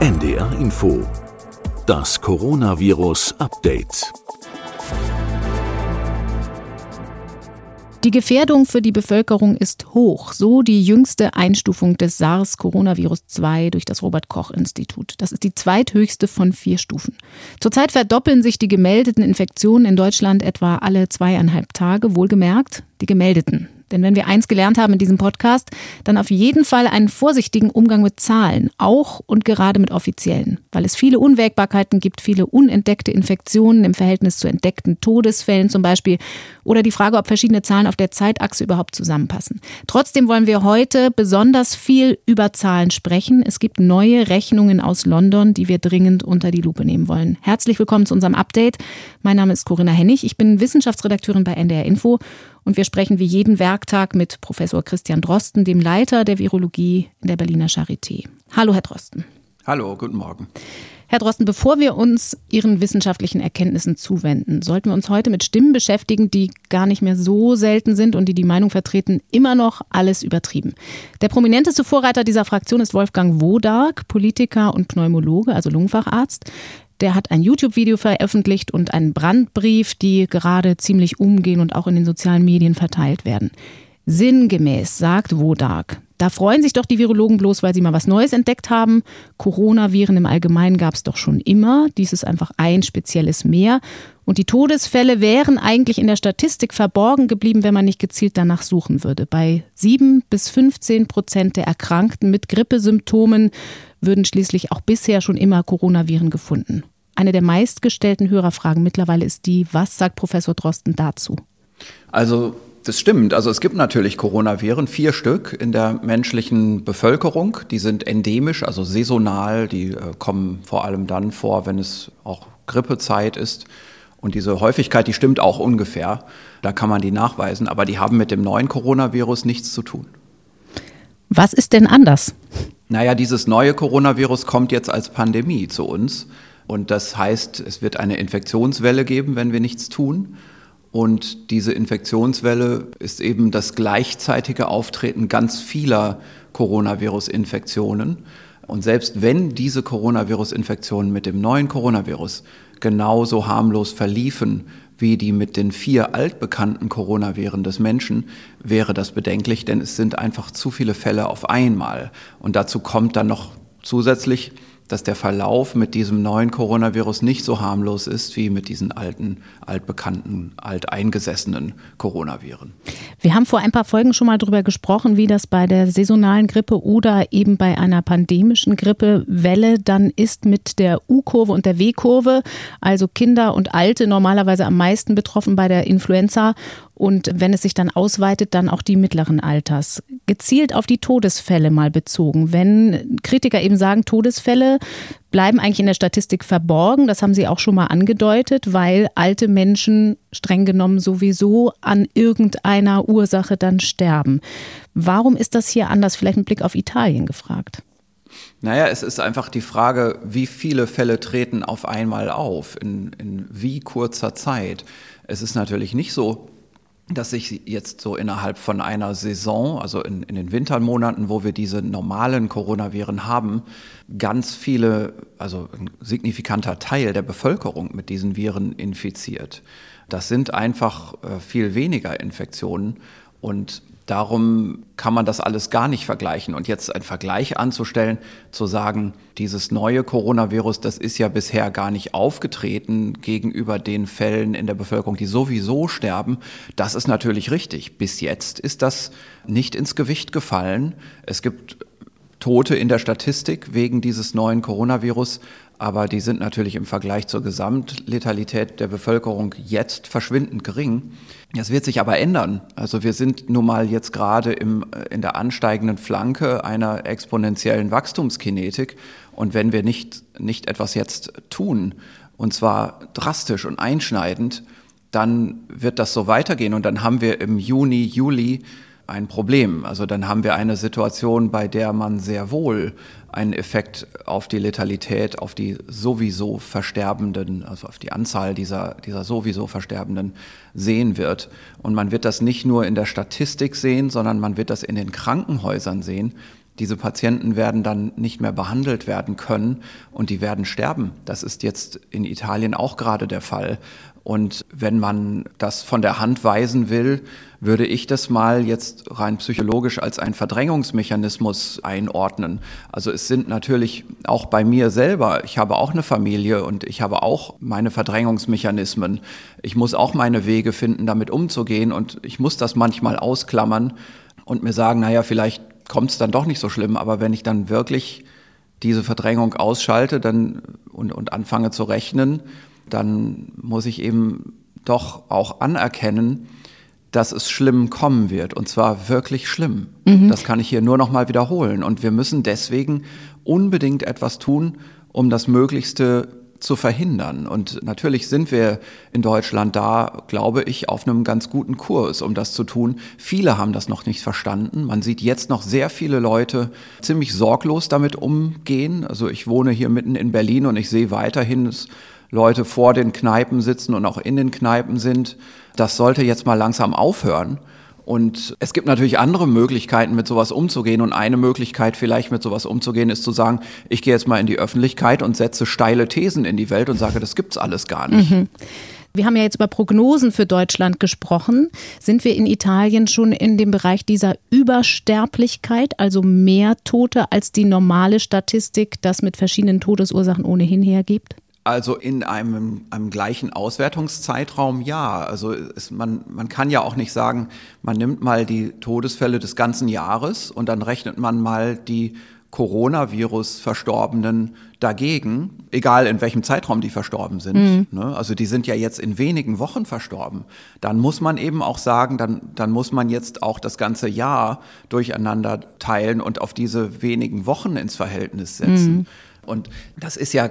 NDR Info. Das Coronavirus Update. Die Gefährdung für die Bevölkerung ist hoch, so die jüngste Einstufung des SARS-Coronavirus-2 durch das Robert-Koch-Institut. Das ist die zweithöchste von vier Stufen. Zurzeit verdoppeln sich die gemeldeten Infektionen in Deutschland etwa alle zweieinhalb Tage, wohlgemerkt die gemeldeten. Denn wenn wir eins gelernt haben in diesem Podcast, dann auf jeden Fall einen vorsichtigen Umgang mit Zahlen, auch und gerade mit offiziellen, weil es viele Unwägbarkeiten gibt, viele unentdeckte Infektionen im Verhältnis zu entdeckten Todesfällen zum Beispiel oder die Frage, ob verschiedene Zahlen auf der Zeitachse überhaupt zusammenpassen. Trotzdem wollen wir heute besonders viel über Zahlen sprechen. Es gibt neue Rechnungen aus London, die wir dringend unter die Lupe nehmen wollen. Herzlich willkommen zu unserem Update. Mein Name ist Corinna Hennig. Ich bin Wissenschaftsredakteurin bei NDR Info und wir sprechen wie jeden Werktag mit Professor Christian Drosten, dem Leiter der Virologie in der Berliner Charité. Hallo, Herr Drosten. Hallo, guten Morgen. Herr Drosten, bevor wir uns Ihren wissenschaftlichen Erkenntnissen zuwenden, sollten wir uns heute mit Stimmen beschäftigen, die gar nicht mehr so selten sind und die die Meinung vertreten, immer noch alles übertrieben. Der prominenteste Vorreiter dieser Fraktion ist Wolfgang Wodark, Politiker und Pneumologe, also Lungenfacharzt. Der hat ein YouTube-Video veröffentlicht und einen Brandbrief, die gerade ziemlich umgehen und auch in den sozialen Medien verteilt werden. Sinngemäß sagt Wodak, da freuen sich doch die Virologen bloß, weil sie mal was Neues entdeckt haben. Coronaviren im Allgemeinen gab es doch schon immer. Dies ist einfach ein spezielles mehr. Und die Todesfälle wären eigentlich in der Statistik verborgen geblieben, wenn man nicht gezielt danach suchen würde. Bei sieben bis 15 Prozent der Erkrankten mit Grippesymptomen würden schließlich auch bisher schon immer Coronaviren gefunden. Eine der meistgestellten Hörerfragen mittlerweile ist die, was sagt Professor Drosten dazu? Also das stimmt. Also es gibt natürlich Coronaviren, vier Stück in der menschlichen Bevölkerung. Die sind endemisch, also saisonal. Die äh, kommen vor allem dann vor, wenn es auch Grippezeit ist. Und diese Häufigkeit, die stimmt auch ungefähr. Da kann man die nachweisen. Aber die haben mit dem neuen Coronavirus nichts zu tun. Was ist denn anders? Naja, dieses neue Coronavirus kommt jetzt als Pandemie zu uns. Und das heißt, es wird eine Infektionswelle geben, wenn wir nichts tun. Und diese Infektionswelle ist eben das gleichzeitige Auftreten ganz vieler Coronavirus-Infektionen. Und selbst wenn diese Coronavirus-Infektionen mit dem neuen Coronavirus genauso harmlos verliefen wie die mit den vier altbekannten Coronaviren des Menschen, wäre das bedenklich, denn es sind einfach zu viele Fälle auf einmal. Und dazu kommt dann noch zusätzlich, dass der Verlauf mit diesem neuen Coronavirus nicht so harmlos ist wie mit diesen alten, altbekannten, alteingesessenen Coronaviren. Wir haben vor ein paar Folgen schon mal darüber gesprochen, wie das bei der saisonalen Grippe oder eben bei einer pandemischen Grippewelle dann ist mit der U-Kurve und der W-Kurve. Also Kinder und Alte normalerweise am meisten betroffen bei der Influenza und wenn es sich dann ausweitet, dann auch die mittleren Alters. Gezielt auf die Todesfälle mal bezogen. Wenn Kritiker eben sagen, Todesfälle bleiben eigentlich in der Statistik verborgen, das haben Sie auch schon mal angedeutet, weil alte Menschen streng genommen sowieso an irgendeiner Ursache dann sterben. Warum ist das hier anders? Vielleicht mit Blick auf Italien gefragt. Naja, es ist einfach die Frage, wie viele Fälle treten auf einmal auf, in, in wie kurzer Zeit. Es ist natürlich nicht so, dass sich jetzt so innerhalb von einer Saison, also in, in, den Wintermonaten, wo wir diese normalen Coronaviren haben, ganz viele, also ein signifikanter Teil der Bevölkerung mit diesen Viren infiziert. Das sind einfach äh, viel weniger Infektionen und Darum kann man das alles gar nicht vergleichen. Und jetzt einen Vergleich anzustellen, zu sagen, dieses neue Coronavirus, das ist ja bisher gar nicht aufgetreten gegenüber den Fällen in der Bevölkerung, die sowieso sterben, das ist natürlich richtig. Bis jetzt ist das nicht ins Gewicht gefallen. Es gibt Tote in der Statistik wegen dieses neuen Coronavirus, aber die sind natürlich im Vergleich zur Gesamtletalität der Bevölkerung jetzt verschwindend gering. Das wird sich aber ändern. Also wir sind nun mal jetzt gerade im, äh, in der ansteigenden Flanke einer exponentiellen Wachstumskinetik. Und wenn wir nicht, nicht etwas jetzt tun, und zwar drastisch und einschneidend, dann wird das so weitergehen. Und dann haben wir im Juni, Juli ein Problem. Also dann haben wir eine Situation, bei der man sehr wohl einen Effekt auf die Letalität, auf die sowieso Versterbenden, also auf die Anzahl dieser, dieser sowieso Versterbenden sehen wird. Und man wird das nicht nur in der Statistik sehen, sondern man wird das in den Krankenhäusern sehen, diese Patienten werden dann nicht mehr behandelt werden können und die werden sterben. Das ist jetzt in Italien auch gerade der Fall. Und wenn man das von der Hand weisen will, würde ich das mal jetzt rein psychologisch als einen Verdrängungsmechanismus einordnen. Also es sind natürlich auch bei mir selber, ich habe auch eine Familie und ich habe auch meine Verdrängungsmechanismen. Ich muss auch meine Wege finden, damit umzugehen und ich muss das manchmal ausklammern und mir sagen, naja, vielleicht kommt es dann doch nicht so schlimm, aber wenn ich dann wirklich diese Verdrängung ausschalte dann, und, und anfange zu rechnen, dann muss ich eben doch auch anerkennen, dass es schlimm kommen wird und zwar wirklich schlimm. Mhm. Das kann ich hier nur noch mal wiederholen und wir müssen deswegen unbedingt etwas tun, um das Möglichste zu verhindern. Und natürlich sind wir in Deutschland da, glaube ich, auf einem ganz guten Kurs, um das zu tun. Viele haben das noch nicht verstanden. Man sieht jetzt noch sehr viele Leute ziemlich sorglos damit umgehen. Also ich wohne hier mitten in Berlin und ich sehe weiterhin, dass Leute vor den Kneipen sitzen und auch in den Kneipen sind. Das sollte jetzt mal langsam aufhören. Und es gibt natürlich andere Möglichkeiten, mit sowas umzugehen. Und eine Möglichkeit, vielleicht mit sowas umzugehen, ist zu sagen, ich gehe jetzt mal in die Öffentlichkeit und setze steile Thesen in die Welt und sage, das gibt's alles gar nicht. Mhm. Wir haben ja jetzt über Prognosen für Deutschland gesprochen. Sind wir in Italien schon in dem Bereich dieser Übersterblichkeit, also mehr Tote als die normale Statistik das mit verschiedenen Todesursachen ohnehin hergibt? Also in einem, einem gleichen Auswertungszeitraum ja. Also es, man, man kann ja auch nicht sagen, man nimmt mal die Todesfälle des ganzen Jahres und dann rechnet man mal die Coronavirus-Verstorbenen dagegen, egal in welchem Zeitraum die verstorben sind. Mhm. Ne? Also die sind ja jetzt in wenigen Wochen verstorben. Dann muss man eben auch sagen, dann, dann muss man jetzt auch das ganze Jahr durcheinander teilen und auf diese wenigen Wochen ins Verhältnis setzen. Mhm. Und das ist ja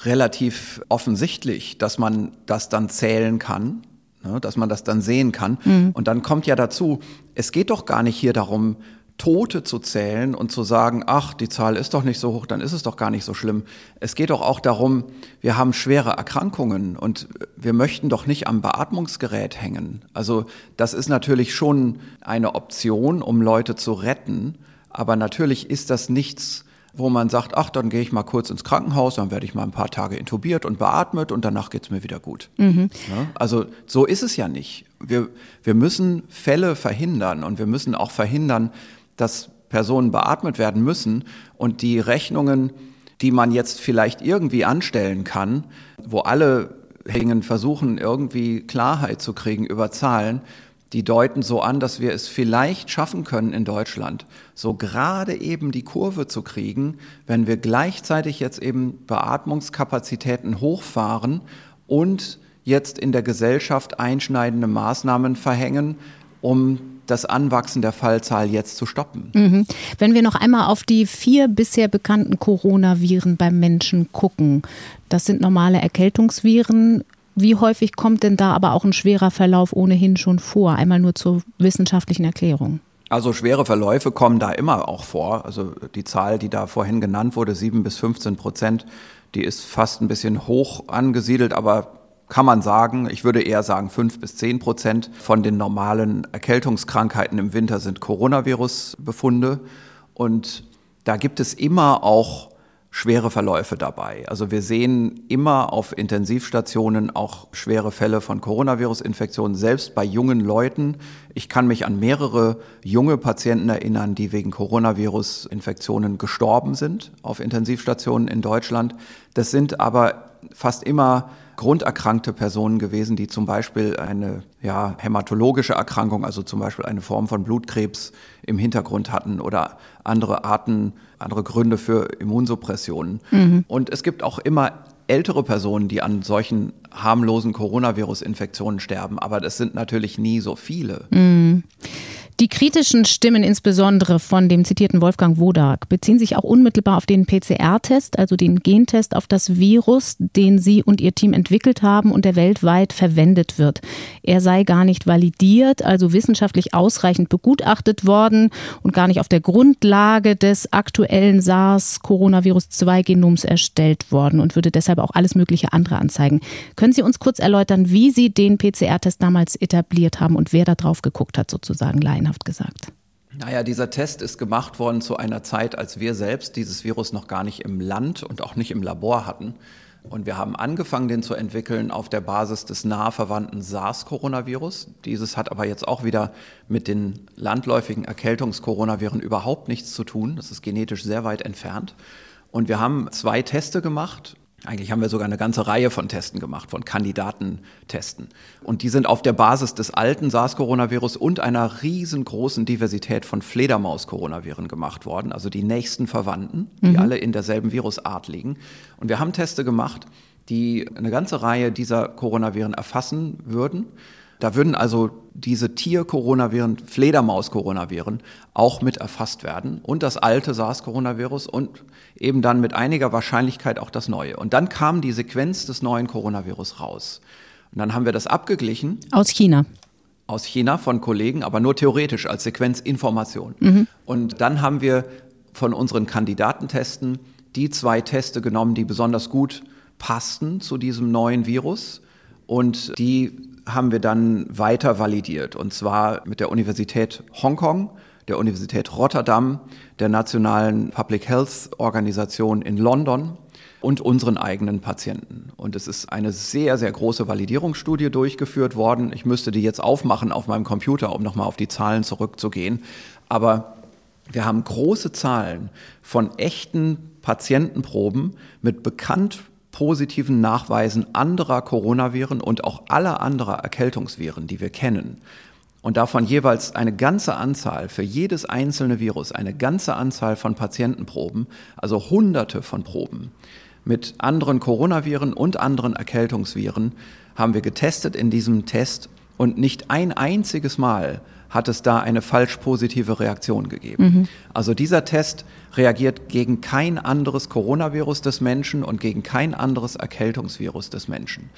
relativ offensichtlich, dass man das dann zählen kann, ne, dass man das dann sehen kann. Mhm. Und dann kommt ja dazu, es geht doch gar nicht hier darum, Tote zu zählen und zu sagen, ach, die Zahl ist doch nicht so hoch, dann ist es doch gar nicht so schlimm. Es geht doch auch darum, wir haben schwere Erkrankungen und wir möchten doch nicht am Beatmungsgerät hängen. Also das ist natürlich schon eine Option, um Leute zu retten, aber natürlich ist das nichts, wo man sagt, ach, dann gehe ich mal kurz ins Krankenhaus, dann werde ich mal ein paar Tage intubiert und beatmet und danach geht's mir wieder gut. Mhm. Ja, also so ist es ja nicht. Wir, wir müssen Fälle verhindern und wir müssen auch verhindern, dass Personen beatmet werden müssen und die Rechnungen, die man jetzt vielleicht irgendwie anstellen kann, wo alle hängen versuchen, irgendwie Klarheit zu kriegen über Zahlen, die deuten so an, dass wir es vielleicht schaffen können in Deutschland, so gerade eben die Kurve zu kriegen, wenn wir gleichzeitig jetzt eben Beatmungskapazitäten hochfahren und jetzt in der Gesellschaft einschneidende Maßnahmen verhängen, um das Anwachsen der Fallzahl jetzt zu stoppen. Mhm. Wenn wir noch einmal auf die vier bisher bekannten Coronaviren beim Menschen gucken, das sind normale Erkältungsviren. Wie häufig kommt denn da aber auch ein schwerer Verlauf ohnehin schon vor? Einmal nur zur wissenschaftlichen Erklärung. Also schwere Verläufe kommen da immer auch vor. Also die Zahl, die da vorhin genannt wurde, sieben bis 15 Prozent, die ist fast ein bisschen hoch angesiedelt, aber kann man sagen, ich würde eher sagen, fünf bis zehn Prozent von den normalen Erkältungskrankheiten im Winter sind Coronavirus-Befunde. Und da gibt es immer auch schwere Verläufe dabei. Also wir sehen immer auf Intensivstationen auch schwere Fälle von Coronavirus-Infektionen, selbst bei jungen Leuten. Ich kann mich an mehrere junge Patienten erinnern, die wegen Coronavirus-Infektionen gestorben sind auf Intensivstationen in Deutschland. Das sind aber fast immer grunderkrankte Personen gewesen, die zum Beispiel eine ja, hämatologische Erkrankung, also zum Beispiel eine Form von Blutkrebs im Hintergrund hatten oder andere Arten, andere Gründe für Immunsuppressionen. Mhm. Und es gibt auch immer ältere Personen, die an solchen harmlosen Coronavirus-Infektionen sterben, aber das sind natürlich nie so viele. Mhm. Die kritischen Stimmen, insbesondere von dem zitierten Wolfgang Wodak, beziehen sich auch unmittelbar auf den PCR-Test, also den Gentest auf das Virus, den Sie und Ihr Team entwickelt haben und der weltweit verwendet wird. Er sei gar nicht validiert, also wissenschaftlich ausreichend begutachtet worden und gar nicht auf der Grundlage des aktuellen SARS-Coronavirus-2-Genoms erstellt worden und würde deshalb auch alles mögliche andere anzeigen. Können Sie uns kurz erläutern, wie Sie den PCR-Test damals etabliert haben und wer da drauf geguckt hat, sozusagen, Lein? Laienhaft gesagt. Naja, dieser Test ist gemacht worden zu einer Zeit, als wir selbst dieses Virus noch gar nicht im Land und auch nicht im Labor hatten. Und wir haben angefangen, den zu entwickeln auf der Basis des nah verwandten SARS-Coronavirus. Dieses hat aber jetzt auch wieder mit den landläufigen Erkältungskoronaviren überhaupt nichts zu tun. Das ist genetisch sehr weit entfernt. Und wir haben zwei Teste gemacht, eigentlich haben wir sogar eine ganze Reihe von Testen gemacht, von Kandidatentesten. Und die sind auf der Basis des alten SARS-Coronavirus und einer riesengroßen Diversität von Fledermaus-Coronaviren gemacht worden, also die nächsten Verwandten, die mhm. alle in derselben Virusart liegen. Und wir haben Teste gemacht, die eine ganze Reihe dieser Coronaviren erfassen würden da würden also diese Tier-Coronaviren, Fledermaus-Coronaviren auch mit erfasst werden und das alte SARS-Coronavirus und eben dann mit einiger Wahrscheinlichkeit auch das neue. Und dann kam die Sequenz des neuen Coronavirus raus. Und dann haben wir das abgeglichen. Aus China. Aus China von Kollegen, aber nur theoretisch als Sequenzinformation. Mhm. Und dann haben wir von unseren Kandidatentesten die zwei Teste genommen, die besonders gut passten zu diesem neuen Virus und die haben wir dann weiter validiert. Und zwar mit der Universität Hongkong, der Universität Rotterdam, der Nationalen Public Health Organisation in London und unseren eigenen Patienten. Und es ist eine sehr, sehr große Validierungsstudie durchgeführt worden. Ich müsste die jetzt aufmachen auf meinem Computer, um nochmal auf die Zahlen zurückzugehen. Aber wir haben große Zahlen von echten Patientenproben mit bekannt positiven Nachweisen anderer Coronaviren und auch aller anderer Erkältungsviren, die wir kennen. Und davon jeweils eine ganze Anzahl für jedes einzelne Virus, eine ganze Anzahl von Patientenproben, also hunderte von Proben mit anderen Coronaviren und anderen Erkältungsviren haben wir getestet in diesem Test und nicht ein einziges Mal hat es da eine falsch positive Reaktion gegeben. Mhm. Also dieser Test reagiert gegen kein anderes Coronavirus des Menschen und gegen kein anderes Erkältungsvirus des Menschen.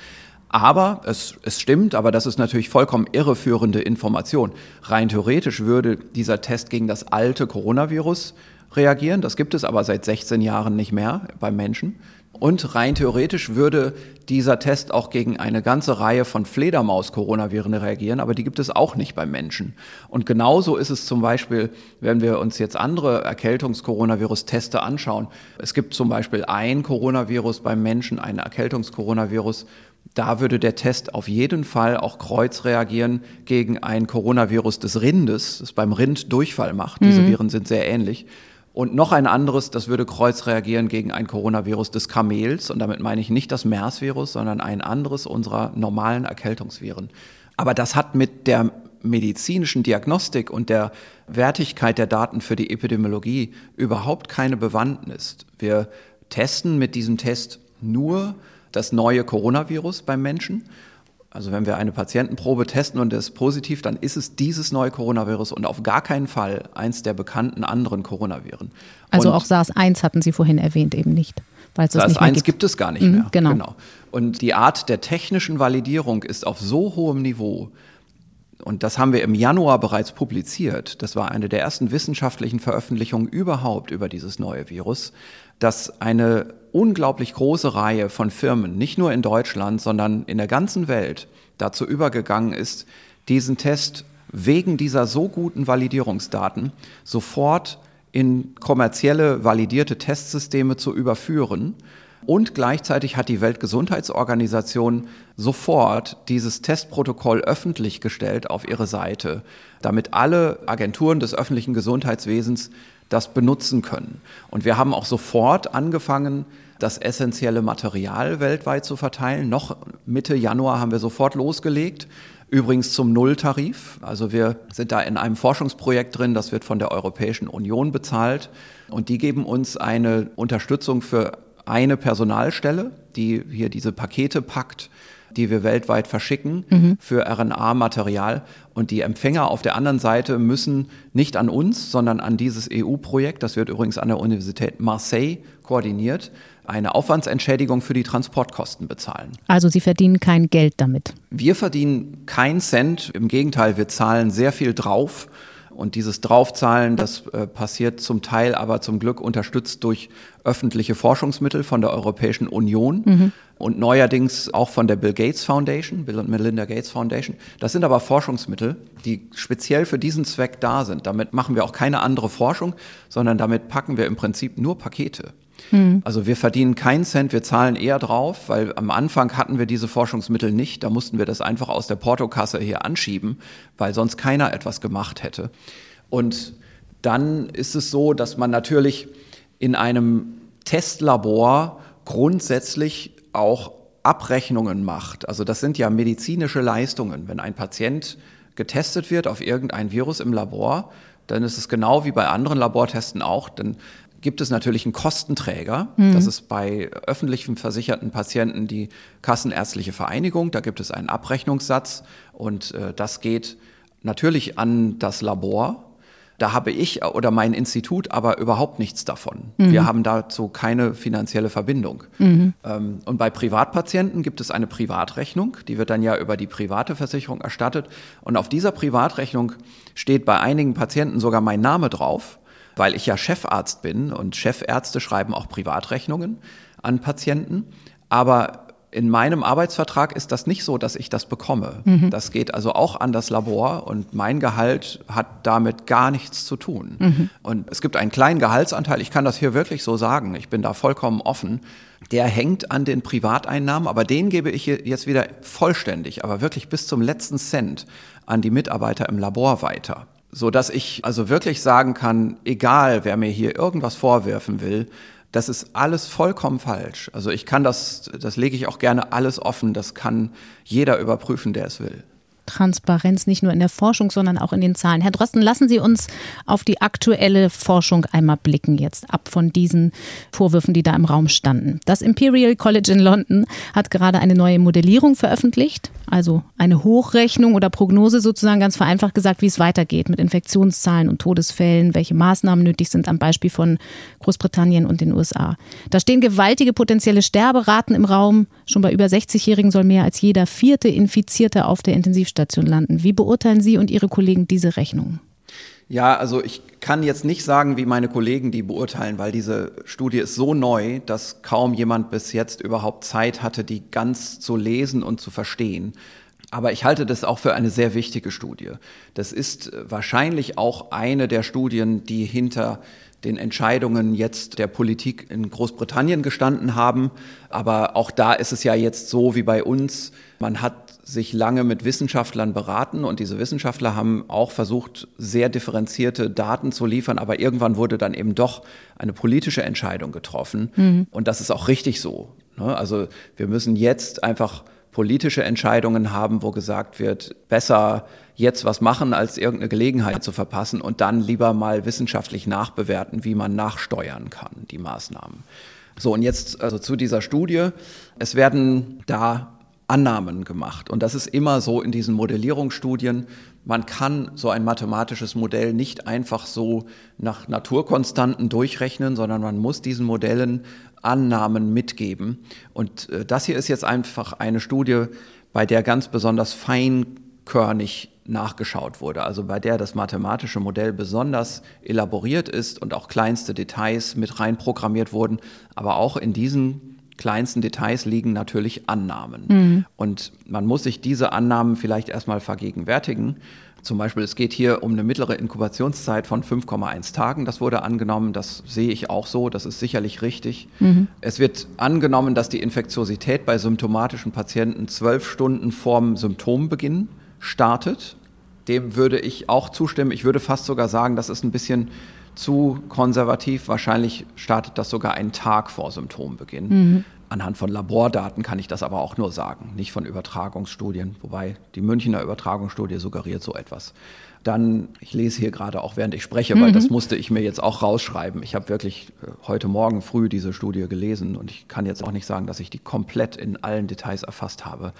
Aber es, es stimmt, aber das ist natürlich vollkommen irreführende Information. Rein theoretisch würde dieser Test gegen das alte Coronavirus reagieren. Das gibt es aber seit 16 Jahren nicht mehr beim Menschen. Und rein theoretisch würde dieser Test auch gegen eine ganze Reihe von Fledermaus-Coronaviren reagieren, aber die gibt es auch nicht beim Menschen. Und genauso ist es zum Beispiel, wenn wir uns jetzt andere Erkältungs-Coronavirus-Teste anschauen. Es gibt zum Beispiel ein Coronavirus beim Menschen, ein Erkältungs-Coronavirus. Da würde der Test auf jeden Fall auch kreuz reagieren gegen ein Coronavirus des Rindes, das beim Rind Durchfall macht. Diese mhm. Viren sind sehr ähnlich. Und noch ein anderes, das würde kreuz reagieren gegen ein Coronavirus des Kamels. Und damit meine ich nicht das MERS-Virus, sondern ein anderes unserer normalen Erkältungsviren. Aber das hat mit der medizinischen Diagnostik und der Wertigkeit der Daten für die Epidemiologie überhaupt keine Bewandtnis. Wir testen mit diesem Test nur das neue Coronavirus beim Menschen also wenn wir eine Patientenprobe testen und es ist positiv, dann ist es dieses neue Coronavirus und auf gar keinen Fall eins der bekannten anderen Coronaviren. Also und auch SARS-1 hatten Sie vorhin erwähnt, eben nicht. SARS-1 gibt es gar nicht mhm, mehr. Genau. genau. Und die Art der technischen Validierung ist auf so hohem Niveau, und das haben wir im Januar bereits publiziert. Das war eine der ersten wissenschaftlichen Veröffentlichungen überhaupt über dieses neue Virus, dass eine unglaublich große Reihe von Firmen, nicht nur in Deutschland, sondern in der ganzen Welt, dazu übergegangen ist, diesen Test wegen dieser so guten Validierungsdaten sofort in kommerzielle validierte Testsysteme zu überführen. Und gleichzeitig hat die Weltgesundheitsorganisation sofort dieses Testprotokoll öffentlich gestellt auf ihre Seite, damit alle Agenturen des öffentlichen Gesundheitswesens das benutzen können. Und wir haben auch sofort angefangen, das essentielle Material weltweit zu verteilen. Noch Mitte Januar haben wir sofort losgelegt. Übrigens zum Nulltarif. Also wir sind da in einem Forschungsprojekt drin, das wird von der Europäischen Union bezahlt. Und die geben uns eine Unterstützung für eine Personalstelle, die hier diese Pakete packt die wir weltweit verschicken mhm. für RNA-Material. Und die Empfänger auf der anderen Seite müssen nicht an uns, sondern an dieses EU-Projekt, das wird übrigens an der Universität Marseille koordiniert, eine Aufwandsentschädigung für die Transportkosten bezahlen. Also Sie verdienen kein Geld damit? Wir verdienen keinen Cent. Im Gegenteil, wir zahlen sehr viel drauf Und dieses Draufzahlen, das äh, passiert zum Teil aber zum Glück unterstützt durch öffentliche Forschungsmittel von der Europäischen Union mhm. und neuerdings auch von der Bill Gates Foundation, Bill und Melinda Gates Foundation. Das sind aber Forschungsmittel, die speziell für diesen Zweck da sind. Damit machen wir auch keine andere Forschung, sondern damit packen wir im Prinzip nur Pakete. Mhm. Also wir verdienen keinen Cent, wir zahlen eher drauf, weil am Anfang hatten wir diese Forschungsmittel nicht. Da mussten wir das einfach aus der Portokasse hier anschieben, weil sonst keiner etwas gemacht hätte. Und dann ist es so, dass man natürlich in einem Testlabor grundsätzlich auch Abrechnungen macht. Also das sind ja medizinische Leistungen. Wenn ein Patient getestet wird auf irgendein Virus im Labor, dann ist es genau wie bei anderen Labortesten auch. Dann gibt es natürlich einen Kostenträger. Mhm. Das ist bei öffentlich versicherten Patienten die Kassenärztliche Vereinigung. Da gibt es einen Abrechnungssatz und äh, das geht natürlich an das Labor. Da habe ich oder mein Institut aber überhaupt nichts davon. Mhm. Wir haben dazu keine finanzielle Verbindung. Mhm. Ähm, und bei Privatpatienten gibt es eine Privatrechnung, die wird dann ja über die private Versicherung erstattet. Und auf dieser Privatrechnung steht bei einigen Patienten sogar mein Name drauf weil ich ja Chefarzt bin und Chefärzte schreiben auch Privatrechnungen an Patienten. Aber in meinem Arbeitsvertrag ist das nicht so, dass ich das bekomme. Mhm. Das geht also auch an das Labor und mein Gehalt hat damit gar nichts zu tun. Mhm. Und es gibt einen kleinen Gehaltsanteil, ich kann das hier wirklich so sagen, ich bin da vollkommen offen. Der hängt an den Privateinnahmen, aber den gebe ich jetzt wieder vollständig, aber wirklich bis zum letzten Cent an die Mitarbeiter im Labor weiter so dass ich also wirklich sagen kann, egal wer mir hier irgendwas vorwerfen will, das ist alles vollkommen falsch. Also ich kann das, das lege ich auch gerne alles offen, das kann jeder überprüfen, der es will. Transparenz nicht nur in der Forschung, sondern auch in den Zahlen. Herr Drosten, lassen Sie uns auf die aktuelle Forschung einmal blicken, jetzt ab von diesen Vorwürfen, die da im Raum standen. Das Imperial College in London hat gerade eine neue Modellierung veröffentlicht, also eine Hochrechnung oder Prognose sozusagen ganz vereinfacht gesagt, wie es weitergeht mit Infektionszahlen und Todesfällen, welche Maßnahmen nötig sind am Beispiel von Großbritannien und den USA. Da stehen gewaltige potenzielle Sterberaten im Raum. Schon bei über 60-Jährigen soll mehr als jeder vierte Infizierte auf der Intensivstation landen. Wie beurteilen Sie und Ihre Kollegen diese Rechnung? Ja, also ich kann jetzt nicht sagen, wie meine Kollegen die beurteilen, weil diese Studie ist so neu, dass kaum jemand bis jetzt überhaupt Zeit hatte, die ganz zu lesen und zu verstehen. Aber ich halte das auch für eine sehr wichtige Studie. Das ist wahrscheinlich auch eine der Studien, die hinter den Entscheidungen jetzt der Politik in Großbritannien gestanden haben. Aber auch da ist es ja jetzt so wie bei uns. Man hat sich lange mit Wissenschaftlern beraten und diese Wissenschaftler haben auch versucht, sehr differenzierte Daten zu liefern, aber irgendwann wurde dann eben doch eine politische Entscheidung getroffen mhm. und das ist auch richtig so. Ne? Also wir müssen jetzt einfach politische Entscheidungen haben, wo gesagt wird, besser jetzt was machen, als irgendeine Gelegenheit zu verpassen und dann lieber mal wissenschaftlich nachbewerten, wie man nachsteuern kann, die Maßnahmen. So, und jetzt also zu dieser Studie. Es werden da Annahmen gemacht. Und das ist immer so in diesen Modellierungsstudien. Man kann so ein mathematisches Modell nicht einfach so nach Naturkonstanten durchrechnen, sondern man muss diesen Modellen Annahmen mitgeben. Und äh, das hier ist jetzt einfach eine Studie, bei der ganz besonders feinkörnig nachgeschaut wurde, also bei der das mathematische Modell besonders elaboriert ist und auch kleinste Details mit reinprogrammiert wurden. Aber auch in diesen kleinsten Details liegen natürlich Annahmen. Mhm. Und man muss sich diese Annahmen vielleicht erstmal vergegenwärtigen. Zum Beispiel, es geht hier um eine mittlere Inkubationszeit von 5,1 Tagen. Das wurde angenommen. Das sehe ich auch so. Das ist sicherlich richtig. Mhm. Es wird angenommen, dass die Infektiosität bei symptomatischen Patienten zwölf Stunden vorm Symptombeginn startet. Dem würde ich auch zustimmen. Ich würde fast sogar sagen, das ist ein bisschen zu konservativ. Wahrscheinlich startet das sogar einen Tag vor Symptombeginn. Mhm. Anhand von Labordaten kann ich das aber auch nur sagen, nicht von Übertragungsstudien, wobei die Münchner Übertragungsstudie suggeriert so etwas. Dann, ich lese hier gerade auch während ich spreche, mhm. weil das musste ich mir jetzt auch rausschreiben. Ich habe wirklich äh, heute Morgen früh diese Studie gelesen und ich kann jetzt auch nicht sagen, dass ich die komplett in allen Details erfasst habe.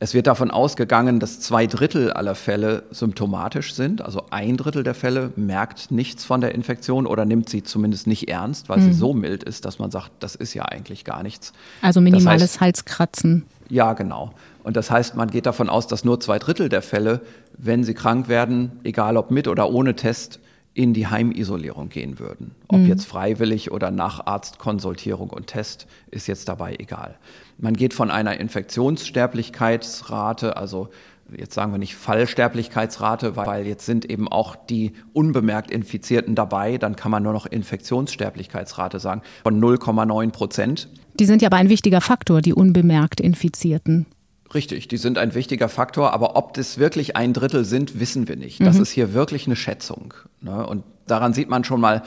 Es wird davon ausgegangen, dass zwei Drittel aller Fälle symptomatisch sind. Also ein Drittel der Fälle merkt nichts von der Infektion oder nimmt sie zumindest nicht ernst, weil mhm. sie so mild ist, dass man sagt, das ist ja eigentlich gar nichts. Also minimales das heißt, Halskratzen. Ja, genau. Und das heißt, man geht davon aus, dass nur zwei Drittel der Fälle, wenn sie krank werden, egal ob mit oder ohne Test, in die Heimisolierung gehen würden. Ob mhm. jetzt freiwillig oder nach Arztkonsultierung und Test, ist jetzt dabei egal. Man geht von einer Infektionssterblichkeitsrate, also jetzt sagen wir nicht Fallsterblichkeitsrate, weil jetzt sind eben auch die unbemerkt Infizierten dabei, dann kann man nur noch Infektionssterblichkeitsrate sagen, von 0,9 Prozent. Die sind ja aber ein wichtiger Faktor, die unbemerkt Infizierten. Richtig, die sind ein wichtiger Faktor, aber ob das wirklich ein Drittel sind, wissen wir nicht. Das mhm. ist hier wirklich eine Schätzung. Ne? Und daran sieht man schon mal,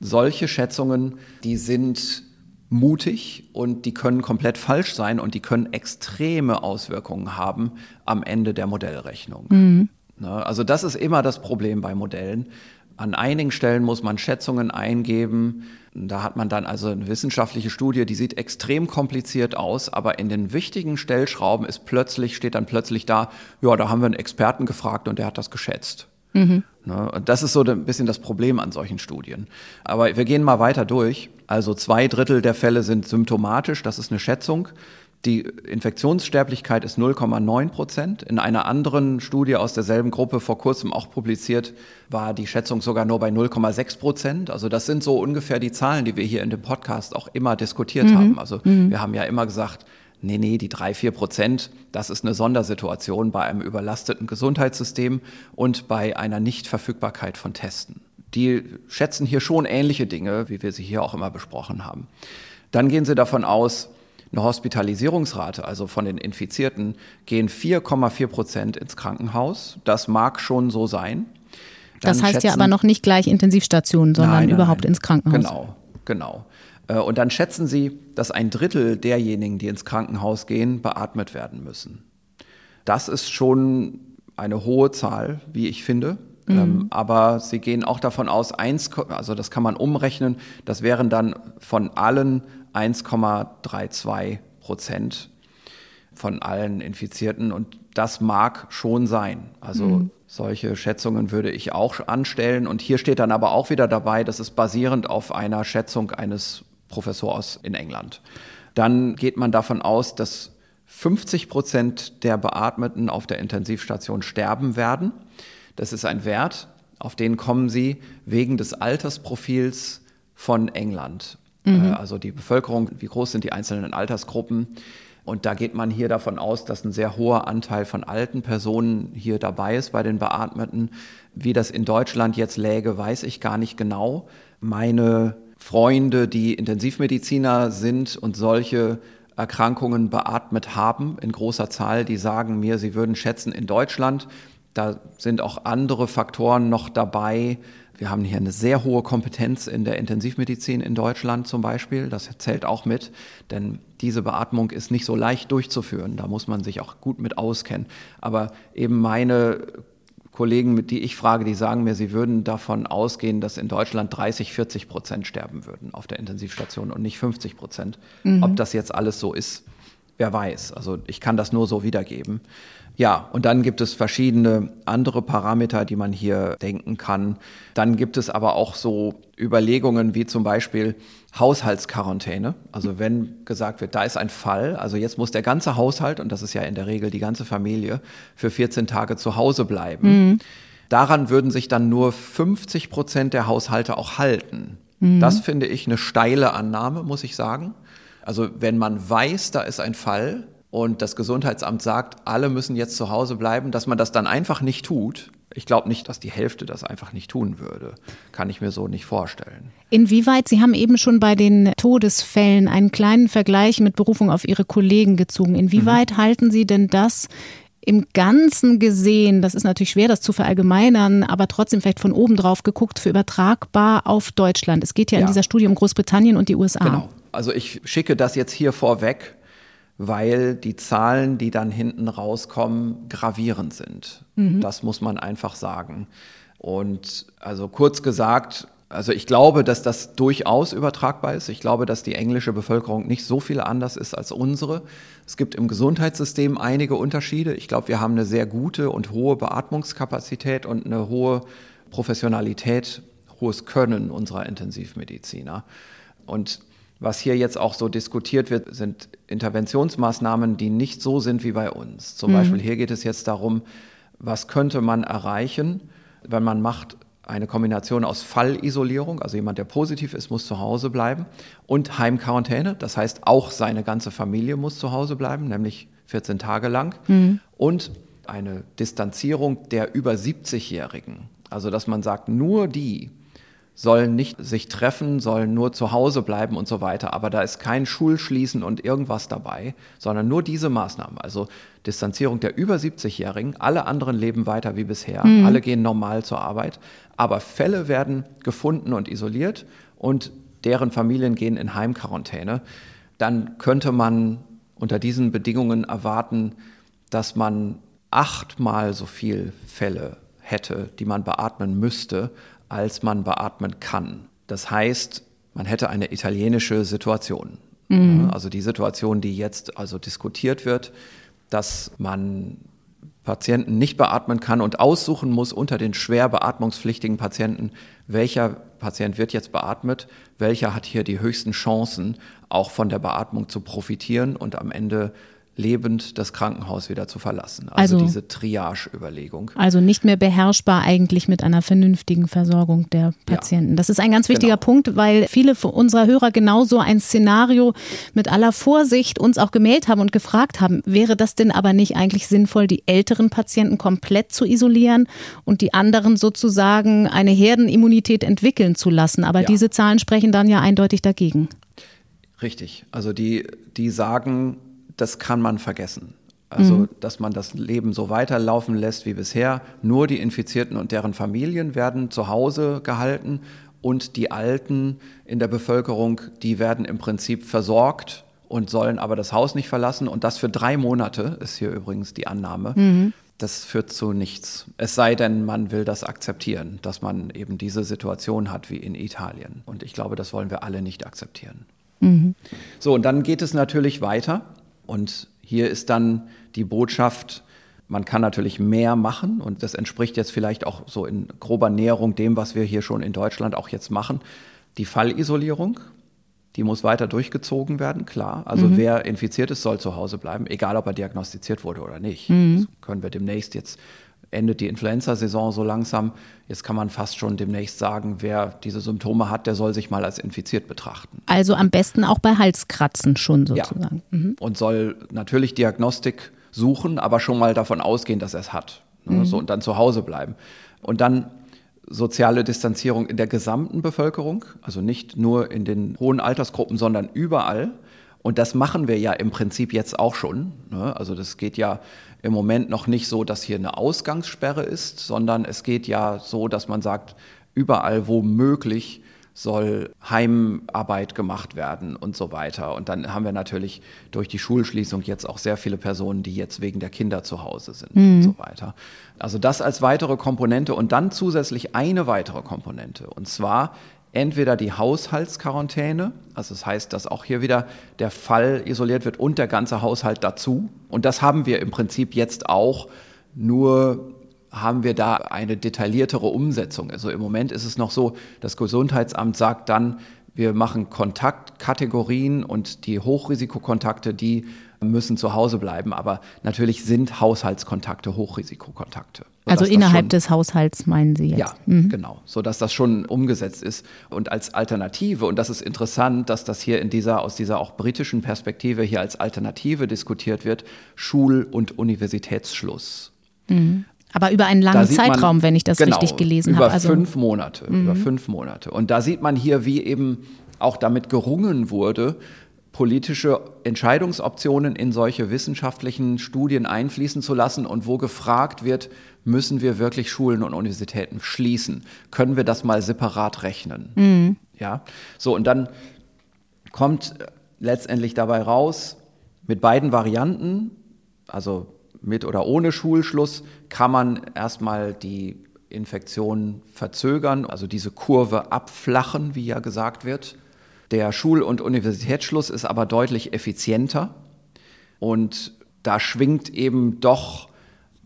solche Schätzungen, die sind mutig und die können komplett falsch sein und die können extreme Auswirkungen haben am Ende der Modellrechnung. Mhm. Ne? Also das ist immer das Problem bei Modellen. An einigen Stellen muss man Schätzungen eingeben. Da hat man dann also eine wissenschaftliche Studie, die sieht extrem kompliziert aus, aber in den wichtigen Stellschrauben ist plötzlich, steht dann plötzlich da, ja, da haben wir einen Experten gefragt und der hat das geschätzt. Mhm. Ne, und das ist so ein bisschen das Problem an solchen Studien. Aber wir gehen mal weiter durch. Also zwei Drittel der Fälle sind symptomatisch, das ist eine Schätzung. Die Infektionssterblichkeit ist 0,9 Prozent. In einer anderen Studie aus derselben Gruppe vor kurzem auch publiziert, war die Schätzung sogar nur bei 0,6 Prozent. Also das sind so ungefähr die Zahlen, die wir hier in dem Podcast auch immer diskutiert mhm. haben. Also mhm. wir haben ja immer gesagt, nee, nee, die drei, vier Prozent, das ist eine Sondersituation bei einem überlasteten Gesundheitssystem und bei einer Nichtverfügbarkeit von Testen. Die schätzen hier schon ähnliche Dinge, wie wir sie hier auch immer besprochen haben. Dann gehen sie davon aus, eine Hospitalisierungsrate, also von den Infizierten, gehen 4,4 Prozent ins Krankenhaus. Das mag schon so sein. Dann das heißt schätzen, ja aber noch nicht gleich Intensivstationen, sondern nein, nein, überhaupt nein. ins Krankenhaus. Genau, genau. Äh, und dann schätzen sie, dass ein Drittel derjenigen, die ins Krankenhaus gehen, beatmet werden müssen. Das ist schon eine hohe Zahl, wie ich finde. Mhm. Ähm, aber sie gehen auch davon aus, eins, also das kann man umrechnen, das wären dann von allen 1,32 Prozent von allen Infizierten. Und das mag schon sein. Also mhm. solche Schätzungen würde ich auch anstellen. Und hier steht dann aber auch wieder dabei, das ist basierend auf einer Schätzung eines Professors in England. Dann geht man davon aus, dass 50 Prozent der Beatmeten auf der Intensivstation sterben werden. Das ist ein Wert, auf den kommen sie wegen des Altersprofils von England. Mhm. Äh, also die Bevölkerung, wie groß sind die einzelnen Altersgruppen. Und da geht man hier davon aus, dass ein sehr hoher Anteil von alten Personen hier dabei ist bei den Beatmeten. Wie das in Deutschland jetzt läge, weiß ich gar nicht genau. Meine Freunde, die Intensivmediziner sind und solche Erkrankungen beatmet haben in großer Zahl, die sagen mir, sie würden schätzen, in Deutschland, da sind auch andere Faktoren noch dabei, wir haben hier eine sehr hohe Kompetenz in der Intensivmedizin in Deutschland zum Beispiel. Das zählt auch mit, denn diese Beatmung ist nicht so leicht durchzuführen. Da muss man sich auch gut mit auskennen. Aber eben meine Kollegen, mit die ich frage, die sagen mir, sie würden davon ausgehen, dass in Deutschland 30, 40 Prozent sterben würden auf der Intensivstation und nicht 50 Prozent. Mhm. Ob das jetzt alles so ist, wer weiß. Also ich kann das nur so wiedergeben. Ja, und dann gibt es verschiedene andere Parameter, die man hier denken kann. Dann gibt es aber auch so Überlegungen wie zum Beispiel Haushaltsquarantäne. Also wenn gesagt wird, da ist ein Fall, also jetzt muss der ganze Haushalt, und das ist ja in der Regel die ganze Familie, für 14 Tage zu Hause bleiben. Mhm. Daran würden sich dann nur 50 Prozent der Haushalte auch halten. Mhm. Das finde ich eine steile Annahme, muss ich sagen. Also wenn man weiß, da ist ein Fall, und das Gesundheitsamt sagt, alle müssen jetzt zu Hause bleiben, dass man das dann einfach nicht tut. Ich glaube nicht, dass die Hälfte das einfach nicht tun würde. Kann ich mir so nicht vorstellen. Inwieweit, Sie haben eben schon bei den Todesfällen einen kleinen Vergleich mit Berufung auf Ihre Kollegen gezogen. Inwieweit mhm. halten Sie denn das im Ganzen gesehen, das ist natürlich schwer, das zu verallgemeinern, aber trotzdem vielleicht von oben drauf geguckt, für übertragbar auf Deutschland? Es geht ja, ja. in dieser Studie um Großbritannien und die USA. Genau. Also ich schicke das jetzt hier vorweg weil die Zahlen, die dann hinten rauskommen, gravierend sind. Mhm. Das muss man einfach sagen. Und also kurz gesagt, Also ich glaube, dass das durchaus übertragbar ist. Ich glaube, dass die englische Bevölkerung nicht so viel anders ist als unsere. Es gibt im Gesundheitssystem einige Unterschiede. Ich glaube, wir haben eine sehr gute und hohe Beatmungskapazität und eine hohe Professionalität, hohes Können unserer Intensivmediziner. Und was hier jetzt auch so diskutiert wird, sind Interventionsmaßnahmen, die nicht so sind wie bei uns. Zum mhm. Beispiel hier geht es jetzt darum, was könnte man erreichen, wenn man macht eine Kombination aus Fallisolierung, also jemand, der positiv ist, muss zu Hause bleiben, und Heimquarantäne, das heißt auch seine ganze Familie muss zu Hause bleiben, nämlich 14 Tage lang, mhm. und eine Distanzierung der über 70-Jährigen, also dass man sagt, nur die, sollen nicht sich treffen, sollen nur zu Hause bleiben und so weiter. Aber da ist kein Schulschließen und irgendwas dabei, sondern nur diese Maßnahmen. Also Distanzierung der über 70-Jährigen. Alle anderen leben weiter wie bisher. Mhm. Alle gehen normal zur Arbeit. Aber Fälle werden gefunden und isoliert und deren Familien gehen in Heimquarantäne. Dann könnte man unter diesen Bedingungen erwarten, dass man achtmal so viel Fälle hätte, die man beatmen müsste, als man beatmen kann. Das heißt, man hätte eine italienische Situation. Mhm. Also die Situation, die jetzt also diskutiert wird, dass man Patienten nicht beatmen kann und aussuchen muss unter den schwer beatmungspflichtigen Patienten, welcher Patient wird jetzt beatmet, welcher hat hier die höchsten Chancen, auch von der Beatmung zu profitieren und am Ende lebend das Krankenhaus wieder zu verlassen. Also, also diese Triage-Überlegung. Also nicht mehr beherrschbar eigentlich mit einer vernünftigen Versorgung der Patienten. Ja. Das ist ein ganz wichtiger genau. Punkt, weil viele unserer Hörer genauso ein Szenario mit aller Vorsicht uns auch gemeldet haben und gefragt haben, wäre das denn aber nicht eigentlich sinnvoll, die älteren Patienten komplett zu isolieren und die anderen sozusagen eine Herdenimmunität entwickeln zu lassen? Aber ja. diese Zahlen sprechen dann ja eindeutig dagegen. Richtig. Also die, die sagen, das kann man vergessen. Also, mhm. dass man das Leben so weiterlaufen lässt wie bisher. Nur die Infizierten und deren Familien werden zu Hause gehalten und die Alten in der Bevölkerung, die werden im Prinzip versorgt und sollen aber das Haus nicht verlassen. Und das für drei Monate ist hier übrigens die Annahme. Mhm. Das führt zu nichts. Es sei denn, man will das akzeptieren, dass man eben diese Situation hat wie in Italien. Und ich glaube, das wollen wir alle nicht akzeptieren. Mhm. So, und dann geht es natürlich weiter. Und hier ist dann die Botschaft, man kann natürlich mehr machen und das entspricht jetzt vielleicht auch so in grober Näherung dem, was wir hier schon in Deutschland auch jetzt machen. Die Fallisolierung, die muss weiter durchgezogen werden, klar. Also mhm. wer infiziert ist, soll zu Hause bleiben, egal ob er diagnostiziert wurde oder nicht. Mhm. Das können wir demnächst jetzt endet die Influenza-Saison so langsam. Jetzt kann man fast schon demnächst sagen, wer diese Symptome hat, der soll sich mal als infiziert betrachten. Also am besten auch bei Halskratzen schon sozusagen. Ja. Mhm. Und soll natürlich Diagnostik suchen, aber schon mal davon ausgehen, dass er es hat. Ne? Mhm. So, und dann zu Hause bleiben. Und dann soziale Distanzierung in der gesamten Bevölkerung, also nicht nur in den hohen Altersgruppen, sondern überall. Und das machen wir ja im Prinzip jetzt auch schon. Ne? Also das geht ja im Moment noch nicht so, dass hier eine Ausgangssperre ist, sondern es geht ja so, dass man sagt, überall wo möglich soll Heimarbeit gemacht werden und so weiter. Und dann haben wir natürlich durch die Schulschließung jetzt auch sehr viele Personen, die jetzt wegen der Kinder zu Hause sind mhm. und so weiter. Also das als weitere Komponente und dann zusätzlich eine weitere Komponente. Und zwar entweder die Haushaltsquarantäne, also das heißt, dass auch hier wieder der Fall isoliert wird und der ganze Haushalt dazu. Und das haben wir im Prinzip jetzt auch, nur haben wir da eine detailliertere Umsetzung. Also im Moment ist es noch so, das Gesundheitsamt sagt dann, wir machen Kontaktkategorien und die Hochrisikokontakte, die müssen zu Hause bleiben. Aber natürlich sind Haushaltskontakte Hochrisikokontakte. Also innerhalb des Haushalts meinen Sie jetzt? Ja, mhm. genau. Sodass das schon umgesetzt ist. Und als Alternative, und das ist interessant, dass das hier in dieser, aus dieser auch britischen Perspektive hier als Alternative diskutiert wird, Schul- und Universitätsschluss. Mhm. Aber über einen langen Zeitraum, man, wenn ich das genau, richtig gelesen habe. Über also, fünf Monate, mhm. über fünf Monate. Und da sieht man hier, wie eben auch damit gerungen wurde, politische Entscheidungsoptionen in solche wissenschaftlichen Studien einfließen zu lassen und wo gefragt wird, müssen wir wirklich Schulen und Universitäten schließen? Können wir das mal separat rechnen? Mhm. Ja, so und dann kommt letztendlich dabei raus, mit beiden Varianten, also mit oder ohne Schulschluss, kann man erstmal die Infektionen verzögern, also diese Kurve abflachen, wie ja gesagt wird. Der Schul- und Universitätsschluss ist aber deutlich effizienter und da schwingt eben doch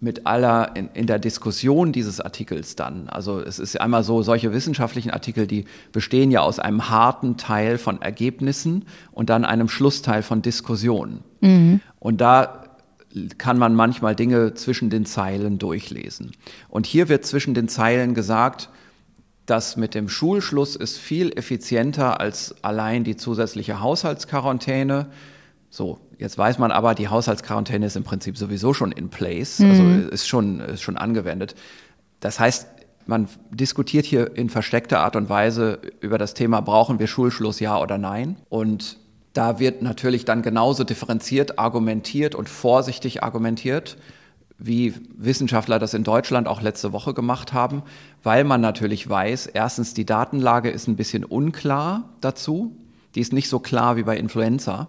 mit aller in, in, der Diskussion dieses Artikels dann. Also es ist einmal so, solche wissenschaftlichen Artikel, die bestehen ja aus einem harten Teil von Ergebnissen und dann einem Schlussteil von Diskussionen. Mhm. Und da kann man manchmal Dinge zwischen den Zeilen durchlesen. Und hier wird zwischen den Zeilen gesagt, dass mit dem Schulschluss ist viel effizienter als allein die zusätzliche Haushaltsquarantäne. So, jetzt weiß man aber, die Haushaltsquarantäne ist im Prinzip sowieso schon in place, also mhm. also ist schon, ist schon angewendet. Das heißt, man diskutiert hier in versteckter Art und Weise über das Thema, brauchen wir Schulschluss, ja oder nein? Und da wird natürlich dann genauso differenziert argumentiert und vorsichtig argumentiert, wie Wissenschaftler das in Deutschland auch letzte Woche gemacht haben, weil man natürlich weiß, erstens, die Datenlage ist ein bisschen unklar dazu. Die ist nicht so klar wie bei Influenza.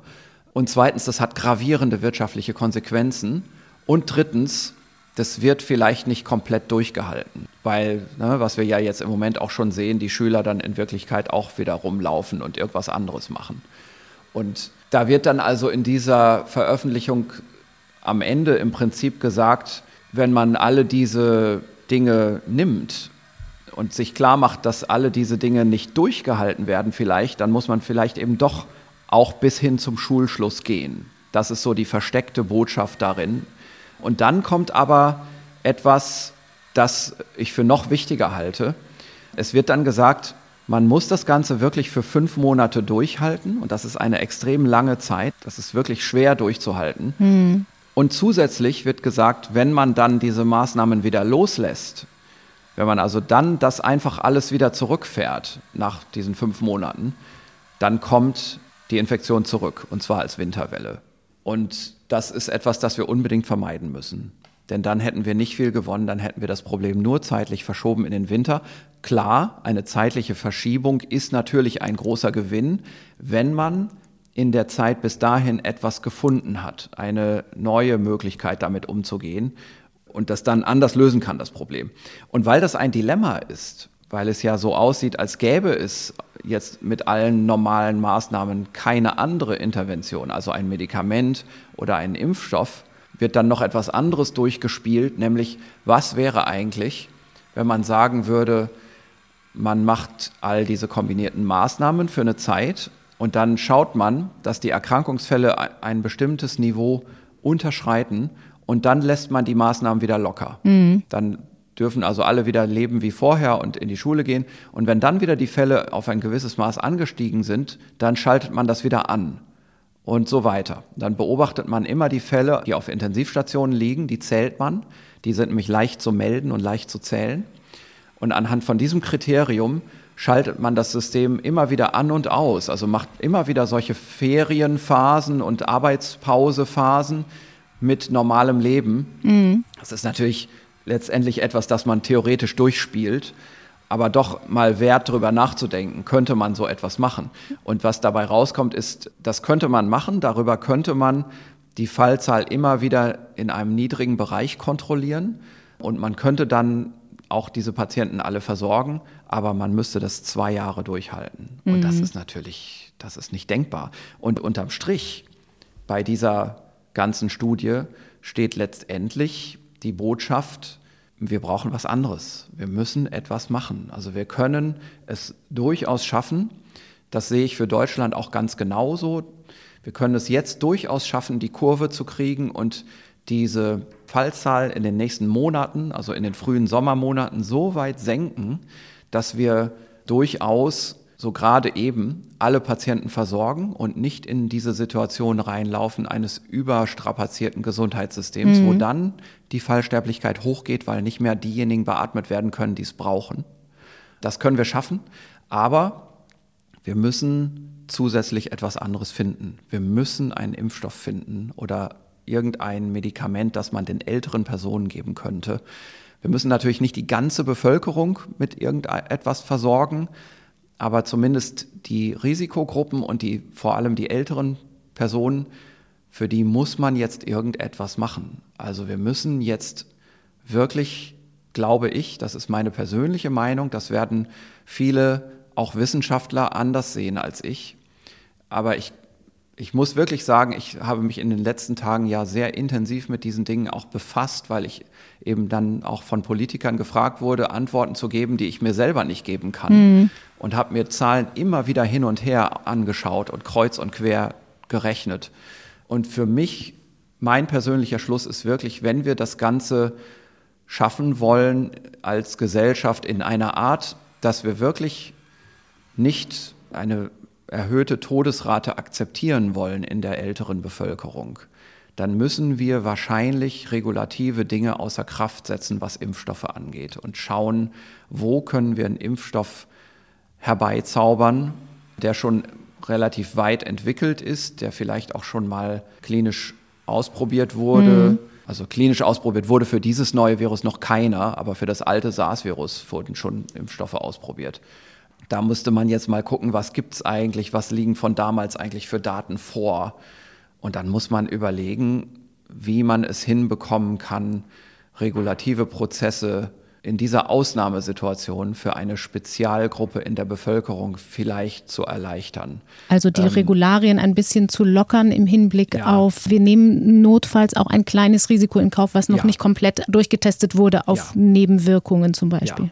Und zweitens, das hat gravierende wirtschaftliche Konsequenzen. Und drittens, das wird vielleicht nicht komplett durchgehalten, weil, ne, was wir ja jetzt im Moment auch schon sehen, die Schüler dann in Wirklichkeit auch wieder rumlaufen und irgendwas anderes machen. Und da wird dann also in dieser Veröffentlichung am Ende im Prinzip gesagt, wenn man alle diese Dinge nimmt und sich klar macht, dass alle diese Dinge nicht durchgehalten werden vielleicht, dann muss man vielleicht eben doch auch bis hin zum Schulschluss gehen. Das ist so die versteckte Botschaft darin. Und dann kommt aber etwas, das ich für noch wichtiger halte. Es wird dann gesagt, man muss das Ganze wirklich für fünf Monate durchhalten und das ist eine extrem lange Zeit. Das ist wirklich schwer durchzuhalten. Mhm. Und zusätzlich wird gesagt, wenn man dann diese Maßnahmen wieder loslässt, wenn man also dann das einfach alles wieder zurückfährt nach diesen fünf Monaten, dann kommt die Infektion zurück und zwar als Winterwelle. Und das ist etwas, das wir unbedingt vermeiden müssen. Denn dann hätten wir nicht viel gewonnen, dann hätten wir das Problem nur zeitlich verschoben in den Winter. Klar, eine zeitliche Verschiebung ist natürlich ein großer Gewinn, wenn man in der Zeit bis dahin etwas gefunden hat, eine neue Möglichkeit damit umzugehen und das dann anders lösen kann, das Problem. Und weil das ein Dilemma ist, weil es ja so aussieht, als gäbe es jetzt mit allen normalen Maßnahmen keine andere Intervention, also ein Medikament oder ein Impfstoff, wird dann noch etwas anderes durchgespielt, nämlich was wäre eigentlich, wenn man sagen würde, man macht all diese kombinierten Maßnahmen für eine Zeit und dann schaut man, dass die Erkrankungsfälle ein bestimmtes Niveau unterschreiten und dann lässt man die Maßnahmen wieder locker. Mhm. Dann dürfen also alle wieder leben wie vorher und in die Schule gehen. Und wenn dann wieder die Fälle auf ein gewisses Maß angestiegen sind, dann schaltet man das wieder an und so weiter. Dann beobachtet man immer die Fälle, die auf Intensivstationen liegen, die zählt man. Die sind nämlich leicht zu melden und leicht zu zählen. Und anhand von diesem Kriterium schaltet man das System immer wieder an und aus, also macht immer wieder solche Ferienphasen und Arbeitspausephasen mit normalem Leben. Mhm. Das ist natürlich letztendlich etwas, das man theoretisch durchspielt aber doch mal wert, darüber nachzudenken, könnte man so etwas machen. Und was dabei rauskommt, ist, das könnte man machen, darüber könnte man die Fallzahl immer wieder in einem niedrigen Bereich kontrollieren und man könnte dann auch diese Patienten alle versorgen, aber man müsste das zwei Jahre durchhalten. Mhm. Und das mhm. ist natürlich, das ist nicht denkbar. Und unterm Strich bei dieser ganzen Studie steht letztendlich die Botschaft, wir brauchen was anderes. Wir müssen etwas machen. Also wir können es durchaus schaffen. Das sehe ich für Deutschland auch ganz genauso. Wir können es jetzt durchaus schaffen, die Kurve zu kriegen und diese Fallzahl in den nächsten Monaten, also in den frühen Sommermonaten, so weit senken, dass wir durchaus so gerade eben alle Patienten versorgen und nicht in diese Situation reinlaufen eines überstrapazierten Gesundheitssystems, mhm. wo dann die Fallsterblichkeit hochgeht, weil nicht mehr diejenigen beatmet werden können, die es brauchen. Das können wir schaffen, aber wir müssen zusätzlich etwas anderes finden. Wir müssen einen Impfstoff finden oder irgendein Medikament, das man den älteren Personen geben könnte. Wir müssen natürlich nicht die ganze Bevölkerung mit irgendetwas versorgen, aber zumindest die Risikogruppen und die vor allem die älteren Personen, für die muss man jetzt irgendetwas machen. Also wir müssen jetzt wirklich glaube ich, das ist meine persönliche Meinung, das werden viele auch Wissenschaftler anders sehen als ich. Aber ich, ich muss wirklich sagen, ich habe mich in den letzten Tagen ja sehr intensiv mit diesen Dingen auch befasst, weil ich eben dann auch von Politikern gefragt wurde, Antworten zu geben, die ich mir selber nicht geben kann. Mhm. Und habe mir Zahlen immer wieder hin und her angeschaut und kreuz und quer gerechnet. Und für mich, mein persönlicher Schluss ist wirklich, wenn wir das Ganze schaffen wollen als Gesellschaft in einer Art, dass wir wirklich nicht eine erhöhte Todesrate akzeptieren wollen in der älteren Bevölkerung, dann müssen wir wahrscheinlich regulative Dinge außer Kraft setzen, was Impfstoffe angeht und schauen, wo können wir einen Impfstoff herbeizaubern, der schon relativ weit entwickelt ist, der vielleicht auch schon mal klinisch ausprobiert wurde. Mhm. Also klinisch ausprobiert wurde für dieses neue Virus noch keiner, aber für das alte SARS-Virus wurden schon Impfstoffe ausprobiert. Da musste man jetzt mal gucken, was gibt es eigentlich, was liegen von damals eigentlich für Daten vor. Und dann muss man überlegen, wie man es hinbekommen kann, regulative Prozesse in dieser Ausnahmesituation für eine Spezialgruppe in der Bevölkerung vielleicht zu erleichtern. Also die ähm, Regularien ein bisschen zu lockern im Hinblick ja. auf, wir nehmen notfalls auch ein kleines Risiko in Kauf, was noch ja. nicht komplett durchgetestet wurde auf ja. Nebenwirkungen zum Beispiel.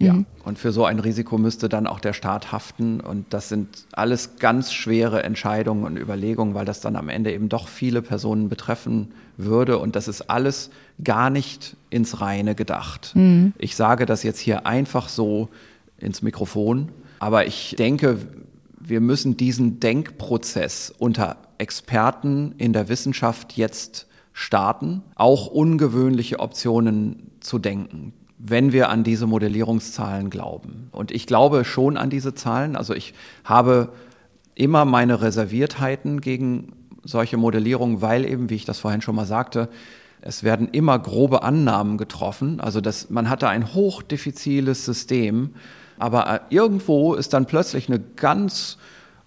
Ja, mhm. und für so ein Risiko müsste dann auch der Staat haften. Und das sind alles ganz schwere Entscheidungen und Überlegungen, weil das dann am Ende eben doch viele Personen betreffen würde. Und das ist alles gar nicht ins Reine gedacht. Mhm. Ich sage das jetzt hier einfach so ins Mikrofon, aber ich denke, wir müssen diesen Denkprozess unter Experten in der Wissenschaft jetzt starten, auch ungewöhnliche Optionen zu denken wenn wir an diese Modellierungszahlen glauben. Und ich glaube schon an diese Zahlen. Also ich habe immer meine Reserviertheiten gegen solche Modellierungen, weil eben, wie ich das vorhin schon mal sagte, es werden immer grobe Annahmen getroffen. Also das, man hatte ein hochdiffiziles System, aber irgendwo ist dann plötzlich eine ganz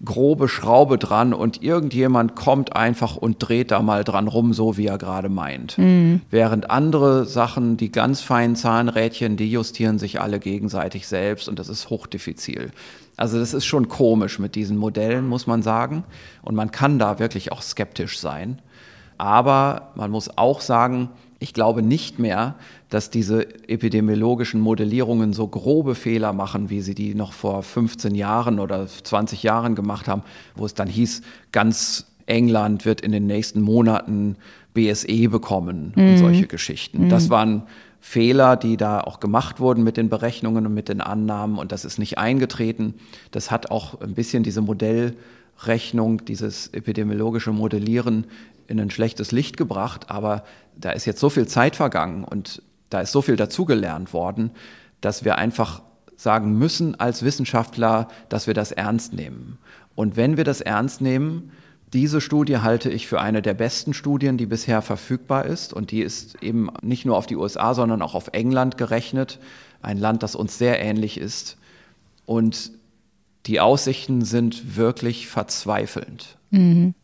grobe Schraube dran und irgendjemand kommt einfach und dreht da mal dran rum, so wie er gerade meint. Mhm. Während andere Sachen, die ganz feinen Zahnrädchen, die justieren sich alle gegenseitig selbst und das ist hochdiffizil. Also das ist schon komisch mit diesen Modellen, muss man sagen. Und man kann da wirklich auch skeptisch sein. Aber man muss auch sagen, ich glaube nicht mehr, dass diese epidemiologischen Modellierungen so grobe Fehler machen, wie sie die noch vor 15 Jahren oder 20 Jahren gemacht haben, wo es dann hieß, ganz England wird in den nächsten Monaten BSE bekommen mhm. und solche Geschichten. Mhm. Das waren Fehler, die da auch gemacht wurden mit den Berechnungen und mit den Annahmen und das ist nicht eingetreten. Das hat auch ein bisschen diese Modellrechnung, dieses epidemiologische Modellieren in ein schlechtes Licht gebracht, aber da ist jetzt so viel Zeit vergangen und da ist so viel dazugelernt worden, dass wir einfach sagen müssen als Wissenschaftler, dass wir das ernst nehmen. Und wenn wir das ernst nehmen, diese Studie halte ich für eine der besten Studien, die bisher verfügbar ist. Und die ist eben nicht nur auf die USA, sondern auch auf England gerechnet. Ein Land, das uns sehr ähnlich ist. Und die Aussichten sind wirklich verzweifelnd. Mhm.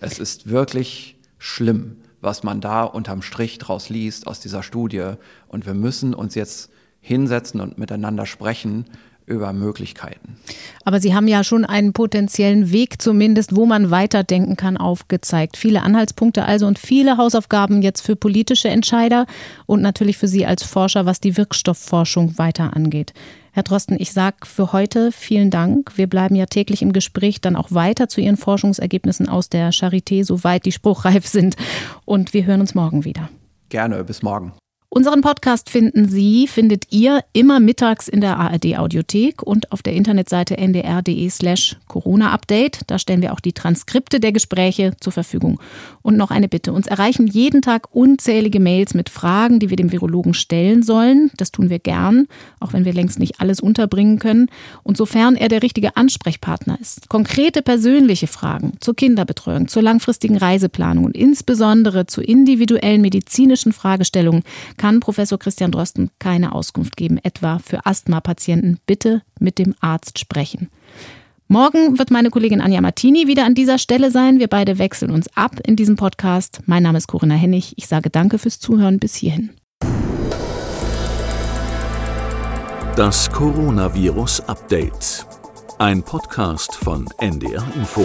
Es ist wirklich schlimm, was man da unterm Strich draus liest aus dieser Studie. Und wir müssen uns jetzt hinsetzen und miteinander sprechen über Möglichkeiten. Aber Sie haben ja schon einen potenziellen Weg zumindest, wo man weiterdenken kann, aufgezeigt. Viele Anhaltspunkte also und viele Hausaufgaben jetzt für politische Entscheider und natürlich für Sie als Forscher, was die Wirkstoffforschung weiter angeht. Herr Drosten, ich sage für heute vielen Dank. Wir bleiben ja täglich im Gespräch dann auch weiter zu Ihren Forschungsergebnissen aus der Charité, soweit die spruchreif sind. Und wir hören uns morgen wieder. Gerne, bis morgen. Unseren Podcast finden Sie, findet ihr immer mittags in der ARD Audiothek und auf der Internetseite ndr.de slash Corona-Update. Da stellen wir auch die Transkripte der Gespräche zur Verfügung. Und noch eine Bitte. Uns erreichen jeden Tag unzählige Mails mit Fragen, die wir dem Virologen stellen sollen. Das tun wir gern, auch wenn wir längst nicht alles unterbringen können. Und sofern er der richtige Ansprechpartner ist. Konkrete persönliche Fragen zur Kinderbetreuung, zur langfristigen Reiseplanung und insbesondere zu individuellen medizinischen Fragestellungen kann Professor Christian Drosten keine Auskunft geben, etwa für Asthma-Patienten. Bitte mit dem Arzt sprechen. Morgen wird meine Kollegin Anja Martini wieder an dieser Stelle sein. Wir beide wechseln uns ab in diesem Podcast. Mein Name ist Corinna Hennig. Ich sage danke fürs Zuhören bis hierhin. Das Coronavirus Update. Ein Podcast von NDR Info.